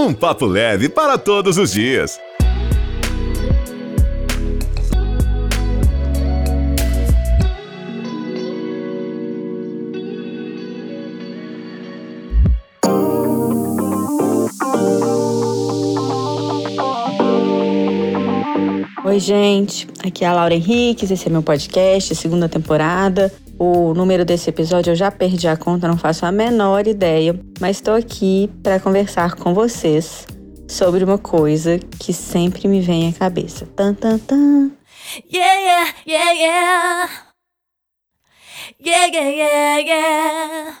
Um papo leve para todos os dias. Oi, gente. Aqui é a Laura Henriques, esse é meu podcast, segunda temporada. O número desse episódio eu já perdi a conta, não faço a menor ideia, mas estou aqui para conversar com vocês sobre uma coisa que sempre me vem à cabeça. Tan, tan, tan. Yeah, yeah, yeah, yeah. Yeah, yeah, yeah.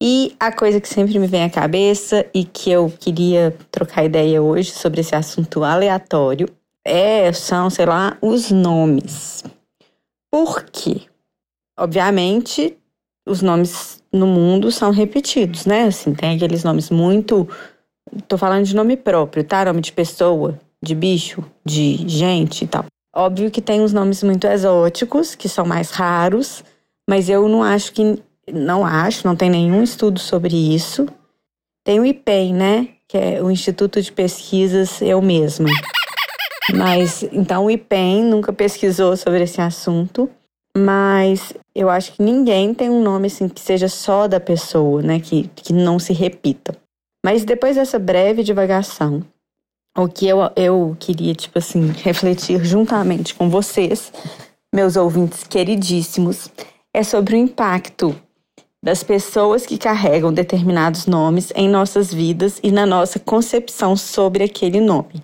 E a coisa que sempre me vem à cabeça e que eu queria trocar ideia hoje sobre esse assunto aleatório é, são, sei lá, os nomes. Por quê? Obviamente, os nomes no mundo são repetidos, né? Assim, tem aqueles nomes muito. Tô falando de nome próprio, tá? Nome de pessoa, de bicho, de gente e tal. Óbvio que tem uns nomes muito exóticos, que são mais raros, mas eu não acho que. Não acho, não tem nenhum estudo sobre isso. Tem o IPEM, né? Que é o Instituto de Pesquisas Eu Mesma. Mas então o IPEM nunca pesquisou sobre esse assunto, mas eu acho que ninguém tem um nome assim que seja só da pessoa, né, que, que não se repita. Mas depois dessa breve divagação, o que eu, eu queria, tipo assim, refletir juntamente com vocês, meus ouvintes queridíssimos, é sobre o impacto das pessoas que carregam determinados nomes em nossas vidas e na nossa concepção sobre aquele nome.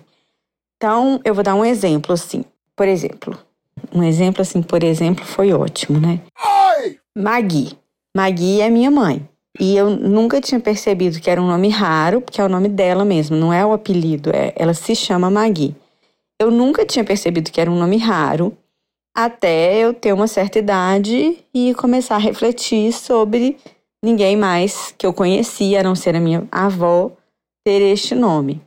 Então, eu vou dar um exemplo assim. Por exemplo, um exemplo assim, por exemplo, foi ótimo, né? Oi! Magui. Magui é minha mãe. E eu nunca tinha percebido que era um nome raro, porque é o nome dela mesmo, não é o apelido, é, ela se chama Magui. Eu nunca tinha percebido que era um nome raro, até eu ter uma certa idade e começar a refletir sobre ninguém mais que eu conhecia, a não ser a minha avó, ter este nome.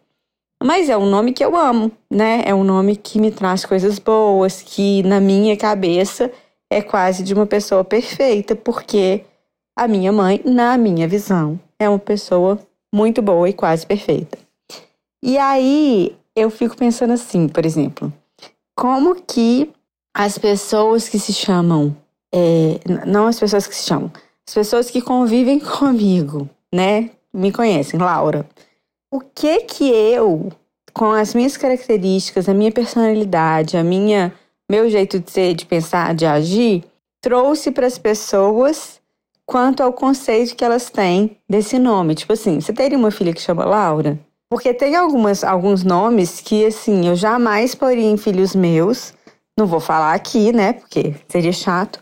Mas é um nome que eu amo, né? É um nome que me traz coisas boas, que na minha cabeça é quase de uma pessoa perfeita, porque a minha mãe, na minha visão, é uma pessoa muito boa e quase perfeita. E aí eu fico pensando assim, por exemplo, como que as pessoas que se chamam, é, não as pessoas que se chamam, as pessoas que convivem comigo, né? Me conhecem, Laura o que que eu, com as minhas características, a minha personalidade, a minha meu jeito de ser, de pensar, de agir, trouxe para as pessoas quanto ao conceito que elas têm desse nome. Tipo assim, você teria uma filha que chama Laura? Porque tem algumas, alguns nomes que, assim, eu jamais poria em filhos meus. Não vou falar aqui, né? Porque seria chato.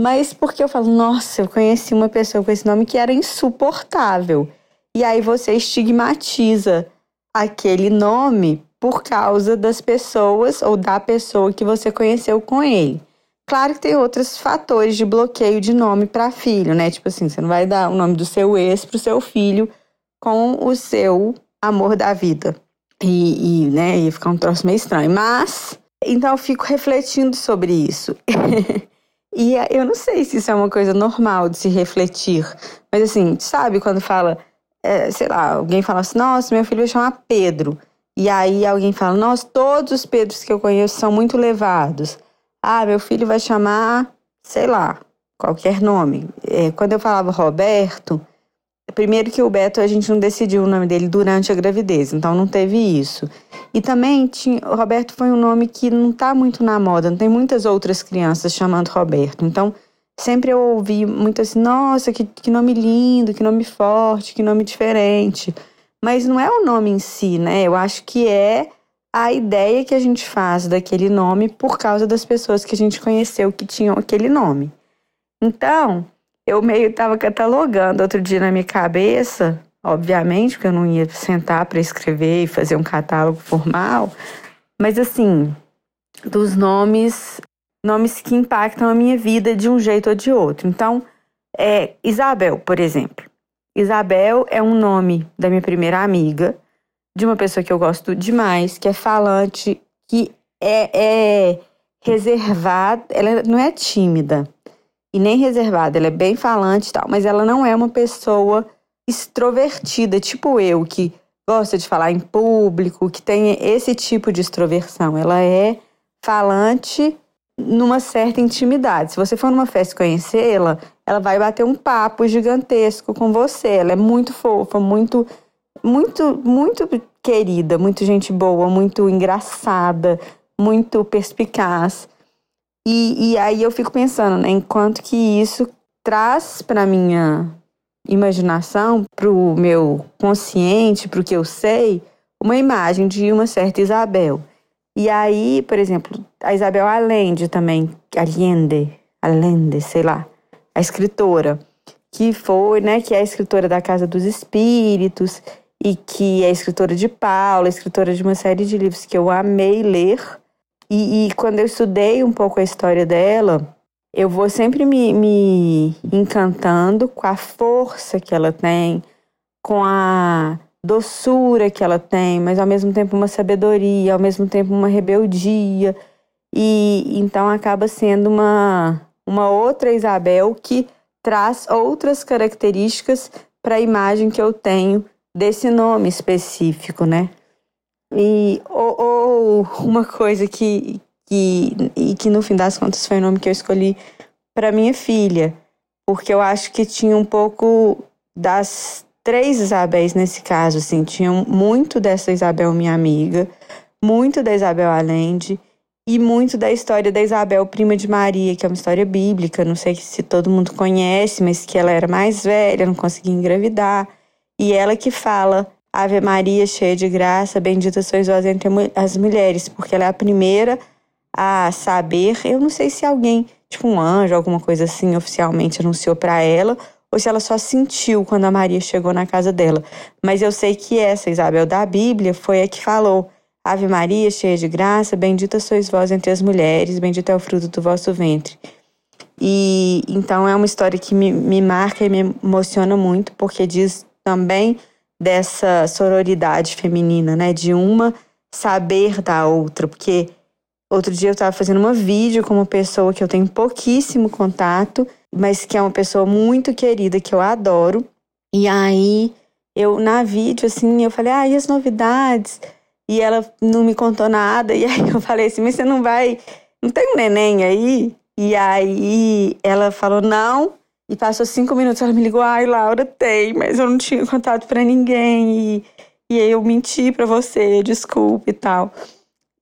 Mas porque eu falo, nossa, eu conheci uma pessoa com esse nome que era insuportável. E aí você estigmatiza aquele nome por causa das pessoas ou da pessoa que você conheceu com ele. Claro que tem outros fatores de bloqueio de nome para filho, né? Tipo assim, você não vai dar o nome do seu ex pro seu filho com o seu amor da vida. E, e né, ia ficar um troço meio estranho. Mas, então eu fico refletindo sobre isso. e eu não sei se isso é uma coisa normal de se refletir. Mas assim, sabe quando fala é, sei lá, alguém fala assim, nossa, meu filho vai chamar Pedro. E aí alguém fala, nossa, todos os Pedros que eu conheço são muito levados. Ah, meu filho vai chamar, sei lá, qualquer nome. É, quando eu falava Roberto, primeiro que o Beto a gente não decidiu o nome dele durante a gravidez, então não teve isso. E também tinha, Roberto foi um nome que não está muito na moda, não tem muitas outras crianças chamando Roberto. Então, sempre eu ouvi muito assim, nossa, que, que nome lindo, que nome forte, que nome diferente. Mas não é o nome em si, né? Eu acho que é a ideia que a gente faz daquele nome por causa das pessoas que a gente conheceu que tinham aquele nome. Então, eu meio estava catalogando outro dia na minha cabeça, obviamente, porque eu não ia sentar para escrever e fazer um catálogo formal, mas assim, dos nomes nomes que impactam a minha vida de um jeito ou de outro. Então, é, Isabel, por exemplo. Isabel é um nome da minha primeira amiga, de uma pessoa que eu gosto demais, que é falante, que é, é reservada, ela não é tímida e nem reservada, ela é bem falante e tal, mas ela não é uma pessoa extrovertida, tipo eu, que gosta de falar em público, que tem esse tipo de extroversão. Ela é falante numa certa intimidade. Se você for numa festa conhecê-la, ela vai bater um papo gigantesco com você. Ela é muito fofa, muito, muito, muito querida, muito gente boa, muito engraçada, muito perspicaz. E, e aí eu fico pensando, né, enquanto que isso traz para minha imaginação, para o meu consciente, para o que eu sei, uma imagem de uma certa Isabel. E aí, por exemplo, a Isabel Allende também, Allende, Allende, sei lá, a escritora, que foi, né, que é a escritora da Casa dos Espíritos e que é escritora de Paula, escritora de uma série de livros que eu amei ler. E, e quando eu estudei um pouco a história dela, eu vou sempre me, me encantando com a força que ela tem, com a doçura que ela tem, mas ao mesmo tempo uma sabedoria, ao mesmo tempo uma rebeldia. E então acaba sendo uma, uma outra Isabel que traz outras características para a imagem que eu tenho desse nome específico, né? E ou, ou uma coisa que, que, e que no fim das contas foi o nome que eu escolhi para minha filha, porque eu acho que tinha um pouco das três Isabéis nesse caso, assim, tinham muito dessa Isabel, minha amiga, muito da Isabel Allende e muito da história da Isabel, prima de Maria, que é uma história bíblica, não sei se todo mundo conhece, mas que ela era mais velha, não conseguia engravidar, e ela que fala Ave Maria, cheia de graça, bendita sois vós entre as mulheres, porque ela é a primeira a saber, eu não sei se alguém, tipo um anjo, alguma coisa assim, oficialmente anunciou para ela, ou se ela só sentiu quando a Maria chegou na casa dela. Mas eu sei que essa Isabel da Bíblia foi a que falou: Ave Maria, cheia de graça, bendita sois vós entre as mulheres, bendito é o fruto do vosso ventre. E então é uma história que me, me marca e me emociona muito, porque diz também dessa sororidade feminina, né? De uma saber da outra, porque outro dia eu estava fazendo uma vídeo com uma pessoa que eu tenho pouquíssimo contato mas que é uma pessoa muito querida, que eu adoro. E aí, eu, na vídeo, assim, eu falei, ah, e as novidades? E ela não me contou nada. E aí eu falei assim, mas você não vai. Não tem um neném aí? E aí ela falou, não. E passou cinco minutos, ela me ligou, ai, Laura, tem, mas eu não tinha contato para ninguém. E, e aí eu menti para você, desculpe e tal.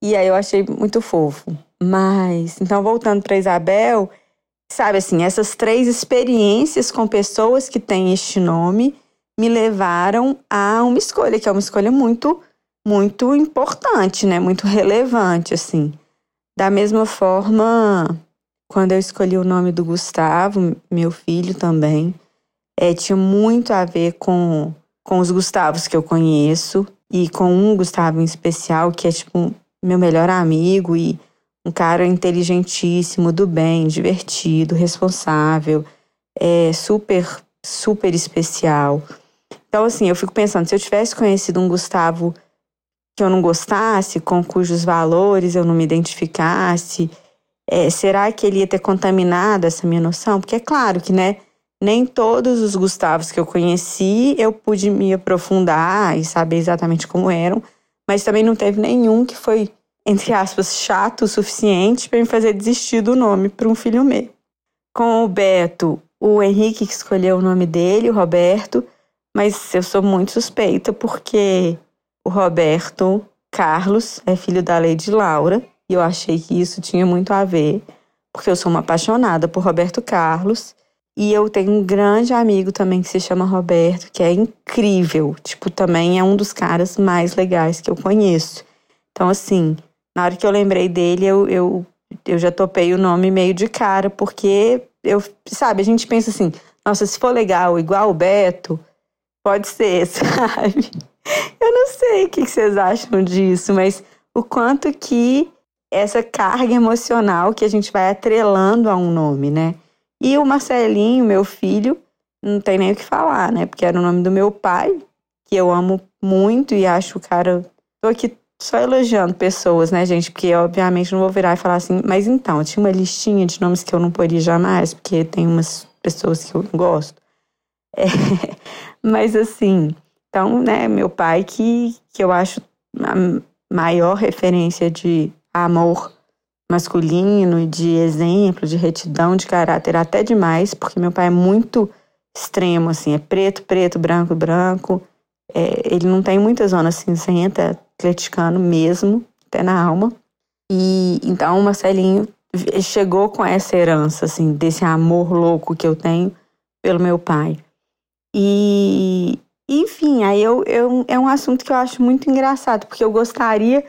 E aí eu achei muito fofo. Mas, então, voltando para Isabel, Sabe assim, essas três experiências com pessoas que têm este nome me levaram a uma escolha, que é uma escolha muito, muito importante, né? Muito relevante, assim. Da mesma forma, quando eu escolhi o nome do Gustavo, meu filho também, é, tinha muito a ver com, com os Gustavos que eu conheço e com um Gustavo em especial, que é tipo meu melhor amigo e um cara inteligentíssimo, do bem, divertido, responsável, é super, super especial. Então, assim, eu fico pensando, se eu tivesse conhecido um Gustavo que eu não gostasse, com cujos valores eu não me identificasse, é, será que ele ia ter contaminado essa minha noção? Porque é claro que, né, nem todos os Gustavos que eu conheci eu pude me aprofundar e saber exatamente como eram, mas também não teve nenhum que foi entre aspas, chato o suficiente para me fazer desistir do nome para um filho meu. Com o Beto, o Henrique que escolheu o nome dele, o Roberto, mas eu sou muito suspeita porque o Roberto Carlos é filho da Lady Laura e eu achei que isso tinha muito a ver, porque eu sou uma apaixonada por Roberto Carlos. E eu tenho um grande amigo também que se chama Roberto, que é incrível. Tipo, também é um dos caras mais legais que eu conheço. Então, assim, na hora que eu lembrei dele, eu, eu, eu já topei o nome meio de cara, porque eu, sabe, a gente pensa assim, nossa, se for legal, igual o Beto, pode ser, sabe? Eu não sei o que vocês acham disso, mas o quanto que essa carga emocional que a gente vai atrelando a um nome, né? E o Marcelinho, meu filho, não tem nem o que falar, né? Porque era o nome do meu pai, que eu amo muito e acho o cara. Tô aqui só elogiando pessoas, né, gente? Porque obviamente não vou virar e falar assim, mas então, tinha uma listinha de nomes que eu não poderia jamais, porque tem umas pessoas que eu não gosto. É, mas assim, Então, né, meu pai, que, que eu acho a maior referência de amor masculino de exemplo, de retidão de caráter, até demais, porque meu pai é muito extremo, assim, é preto, preto, branco, branco. É, ele não tem muita zona cinzenta, atleticano mesmo, até na alma. E então o Marcelinho chegou com essa herança, assim, desse amor louco que eu tenho pelo meu pai. E, enfim, aí eu, eu, é um assunto que eu acho muito engraçado, porque eu gostaria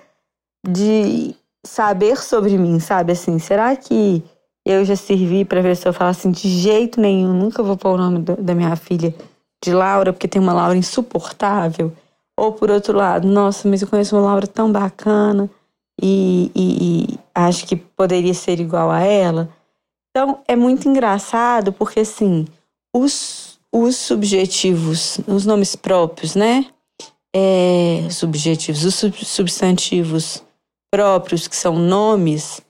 de saber sobre mim, sabe? Assim, será que eu já servi para ver se eu falar assim, de jeito nenhum, nunca vou pôr o nome do, da minha filha de Laura, porque tem uma Laura insuportável? Ou por outro lado, nossa, mas eu conheço uma Laura tão bacana e, e, e acho que poderia ser igual a ela. Então é muito engraçado porque assim, os, os subjetivos, os nomes próprios, né? É, subjetivos, os sub, substantivos próprios, que são nomes,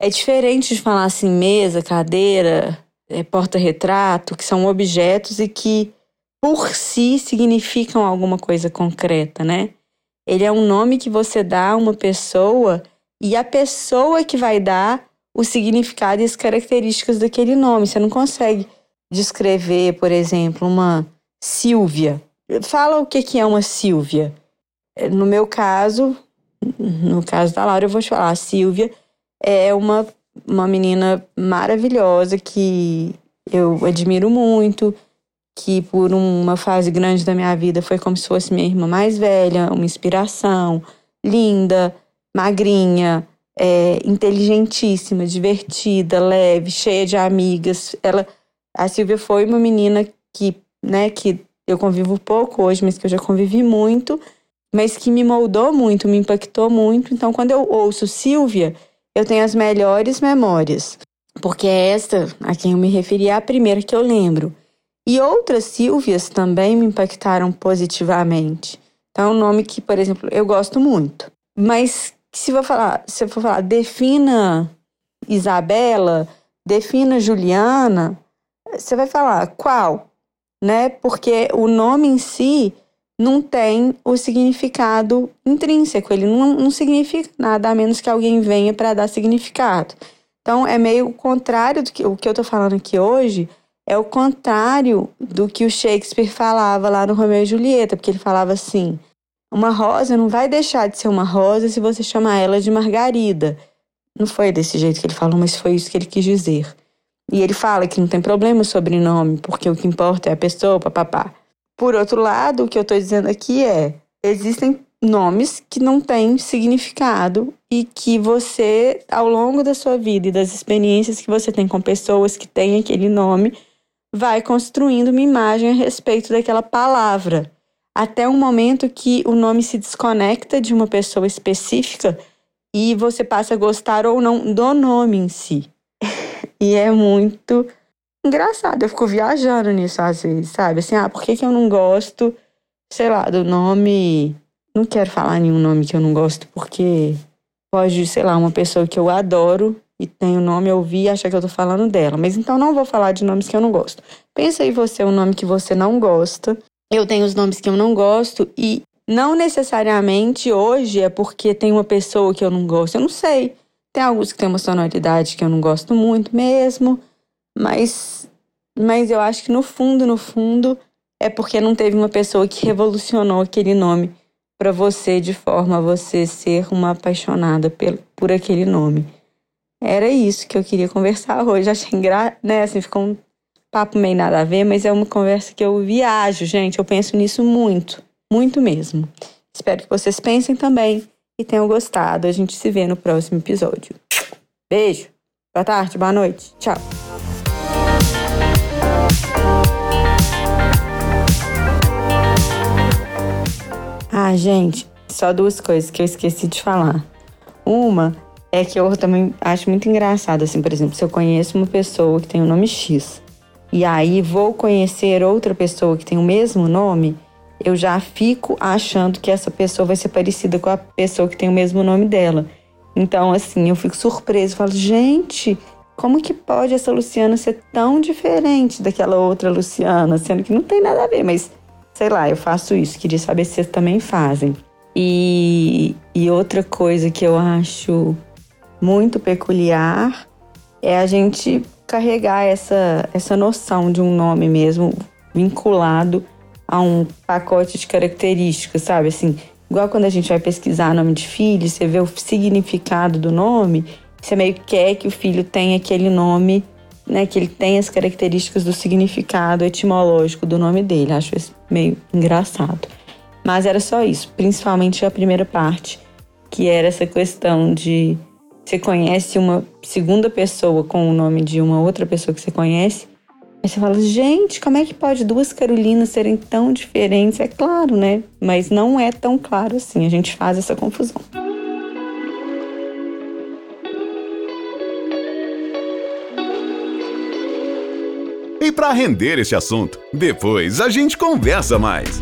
é diferente de falar assim mesa, cadeira, é, porta-retrato, que são objetos e que por si significam alguma coisa concreta, né? Ele é um nome que você dá a uma pessoa e a pessoa que vai dar o significado e as características daquele nome. Você não consegue descrever, por exemplo, uma Silvia. Fala o que é uma Silvia. No meu caso, no caso da Laura, eu vou te falar, a Silvia é uma, uma menina maravilhosa que eu admiro muito, que por uma fase grande da minha vida foi como se fosse minha irmã mais velha, uma inspiração, linda, magrinha, é, inteligentíssima, divertida, leve, cheia de amigas. Ela, a Silvia foi uma menina que, né, que eu convivo pouco hoje, mas que eu já convivi muito, mas que me moldou muito, me impactou muito. Então, quando eu ouço Silvia, eu tenho as melhores memórias, porque é esta a quem eu me referi é a primeira que eu lembro. E outras Silvias também me impactaram positivamente. Então, é um nome que, por exemplo, eu gosto muito. Mas se eu falar, se for falar, defina Isabela, defina Juliana, você vai falar qual, né? Porque o nome em si não tem o significado intrínseco, ele não, não significa nada a menos que alguém venha para dar significado. Então é meio contrário do que o que eu estou falando aqui hoje é o contrário do que o Shakespeare falava lá no Romeu e Julieta, porque ele falava assim: uma rosa não vai deixar de ser uma rosa se você chamar ela de Margarida. Não foi desse jeito que ele falou, mas foi isso que ele quis dizer. E ele fala que não tem problema o sobrenome, porque o que importa é a pessoa, papapá. Por outro lado, o que eu estou dizendo aqui é: existem nomes que não têm significado e que você, ao longo da sua vida e das experiências que você tem com pessoas que têm aquele nome, vai construindo uma imagem a respeito daquela palavra, até um momento que o nome se desconecta de uma pessoa específica e você passa a gostar ou não do nome em si. e é muito engraçado, eu fico viajando nisso às vezes, sabe? Assim, ah, por que, que eu não gosto, sei lá, do nome. Não quero falar nenhum nome que eu não gosto, porque pode, sei lá, uma pessoa que eu adoro e tem o nome, eu ouvi e acha que eu tô falando dela. Mas então não vou falar de nomes que eu não gosto. Pensa aí você um nome que você não gosta. Eu tenho os nomes que eu não gosto e não necessariamente hoje é porque tem uma pessoa que eu não gosto. Eu não sei. Tem alguns que tem uma sonoridade que eu não gosto muito mesmo, mas mas eu acho que no fundo, no fundo, é porque não teve uma pessoa que revolucionou aquele nome para você de forma a você ser uma apaixonada por, por aquele nome. Era isso que eu queria conversar hoje. Achei engraçado, né? Assim, ficou um papo meio nada a ver, mas é uma conversa que eu viajo, gente. Eu penso nisso muito, muito mesmo. Espero que vocês pensem também e tenham gostado. A gente se vê no próximo episódio. Beijo, boa tarde, boa noite. Tchau. Ah, gente, só duas coisas que eu esqueci de falar. Uma é que eu também acho muito engraçado, assim, por exemplo, se eu conheço uma pessoa que tem o um nome X e aí vou conhecer outra pessoa que tem o mesmo nome, eu já fico achando que essa pessoa vai ser parecida com a pessoa que tem o mesmo nome dela. Então, assim, eu fico surpresa, falo, gente, como que pode essa Luciana ser tão diferente daquela outra Luciana, sendo que não tem nada a ver, mas sei lá, eu faço isso. Queria saber se vocês também fazem. E, e outra coisa que eu acho muito peculiar é a gente carregar essa, essa noção de um nome mesmo vinculado a um pacote de características, sabe? Assim, igual quando a gente vai pesquisar nome de filho, você vê o significado do nome, você meio que quer que o filho tenha aquele nome, né? Que ele tenha as características do significado etimológico do nome dele. Acho isso meio engraçado. Mas era só isso, principalmente a primeira parte, que era essa questão de você conhece uma segunda pessoa com o nome de uma outra pessoa que você conhece. Aí você fala, gente, como é que pode duas Carolinas serem tão diferentes? É claro, né? Mas não é tão claro assim. A gente faz essa confusão. E para render esse assunto, depois a gente conversa mais.